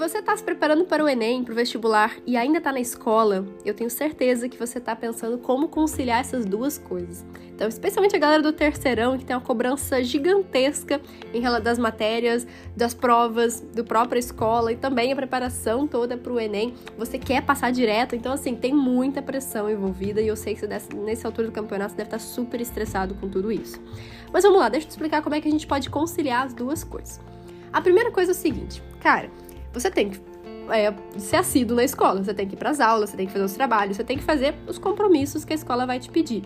Você está se preparando para o Enem, para o vestibular e ainda está na escola, eu tenho certeza que você está pensando como conciliar essas duas coisas. Então, especialmente a galera do terceirão, que tem uma cobrança gigantesca em relação das matérias, das provas, do própria escola e também a preparação toda para o Enem. Você quer passar direto, então, assim, tem muita pressão envolvida e eu sei que você nessa altura do campeonato você deve estar super estressado com tudo isso. Mas vamos lá, deixa eu te explicar como é que a gente pode conciliar as duas coisas. A primeira coisa é o seguinte, cara você tem que é, ser assíduo na escola, você tem que ir para as aulas, você tem que fazer os trabalhos, você tem que fazer os compromissos que a escola vai te pedir.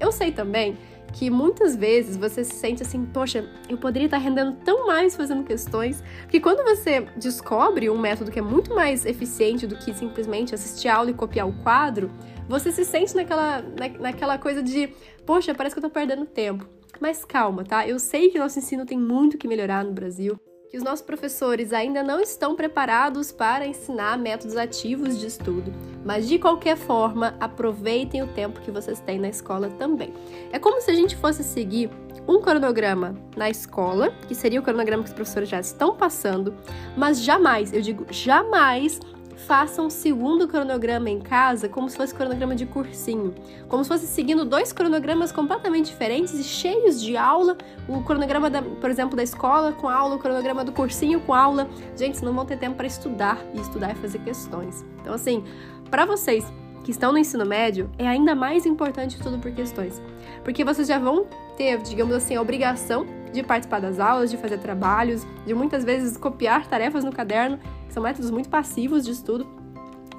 Eu sei também que muitas vezes você se sente assim, poxa, eu poderia estar rendendo tão mais fazendo questões, que quando você descobre um método que é muito mais eficiente do que simplesmente assistir aula e copiar o quadro, você se sente naquela, na, naquela coisa de, poxa, parece que eu tô perdendo tempo. Mas calma, tá? Eu sei que nosso ensino tem muito que melhorar no Brasil que os nossos professores ainda não estão preparados para ensinar métodos ativos de estudo, mas de qualquer forma, aproveitem o tempo que vocês têm na escola também. É como se a gente fosse seguir um cronograma na escola, que seria o cronograma que os professores já estão passando, mas jamais, eu digo jamais, faça um segundo cronograma em casa como se fosse cronograma de cursinho, como se fosse seguindo dois cronogramas completamente diferentes e cheios de aula, o cronograma, da, por exemplo, da escola com aula, o cronograma do cursinho com aula. Gente, não vão ter tempo para estudar e estudar e fazer questões. Então, assim, para vocês que estão no ensino médio, é ainda mais importante tudo por questões, porque vocês já vão ter, digamos assim, a obrigação de participar das aulas, de fazer trabalhos, de muitas vezes copiar tarefas no caderno são métodos muito passivos de estudo.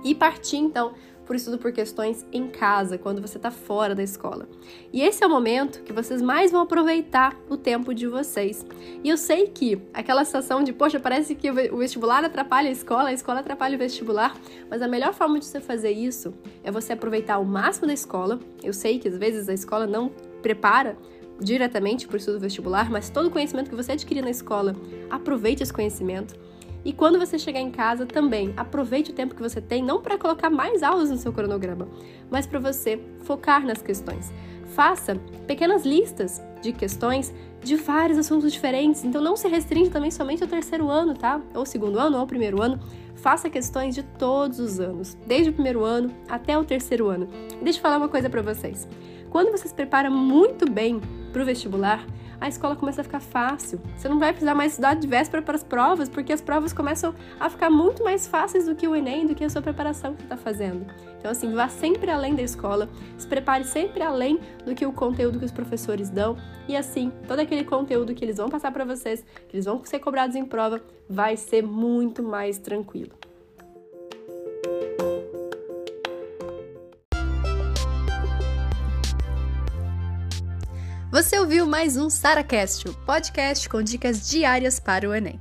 E partir, então, por estudo por questões em casa, quando você está fora da escola. E esse é o momento que vocês mais vão aproveitar o tempo de vocês. E eu sei que aquela sensação de, poxa, parece que o vestibular atrapalha a escola, a escola atrapalha o vestibular, mas a melhor forma de você fazer isso é você aproveitar o máximo da escola. Eu sei que às vezes a escola não prepara diretamente para o estudo vestibular, mas todo o conhecimento que você adquirir na escola, aproveite esse conhecimento. E quando você chegar em casa também, aproveite o tempo que você tem não para colocar mais aulas no seu cronograma, mas para você focar nas questões. Faça pequenas listas de questões de vários assuntos diferentes, então não se restringe também somente ao terceiro ano, tá? Ou segundo ano, ou primeiro ano. Faça questões de todos os anos, desde o primeiro ano até o terceiro ano. Deixa eu falar uma coisa para vocês. Quando você se prepara muito bem para o vestibular, a escola começa a ficar fácil. Você não vai precisar mais estudar de véspera para as provas, porque as provas começam a ficar muito mais fáceis do que o Enem, do que a sua preparação que você está fazendo. Então, assim, vá sempre além da escola, se prepare sempre além do que o conteúdo que os professores dão, e assim, todo aquele conteúdo que eles vão passar para vocês, que eles vão ser cobrados em prova, vai ser muito mais tranquilo. Você ouviu mais um SaraCast, o podcast com dicas diárias para o Enem.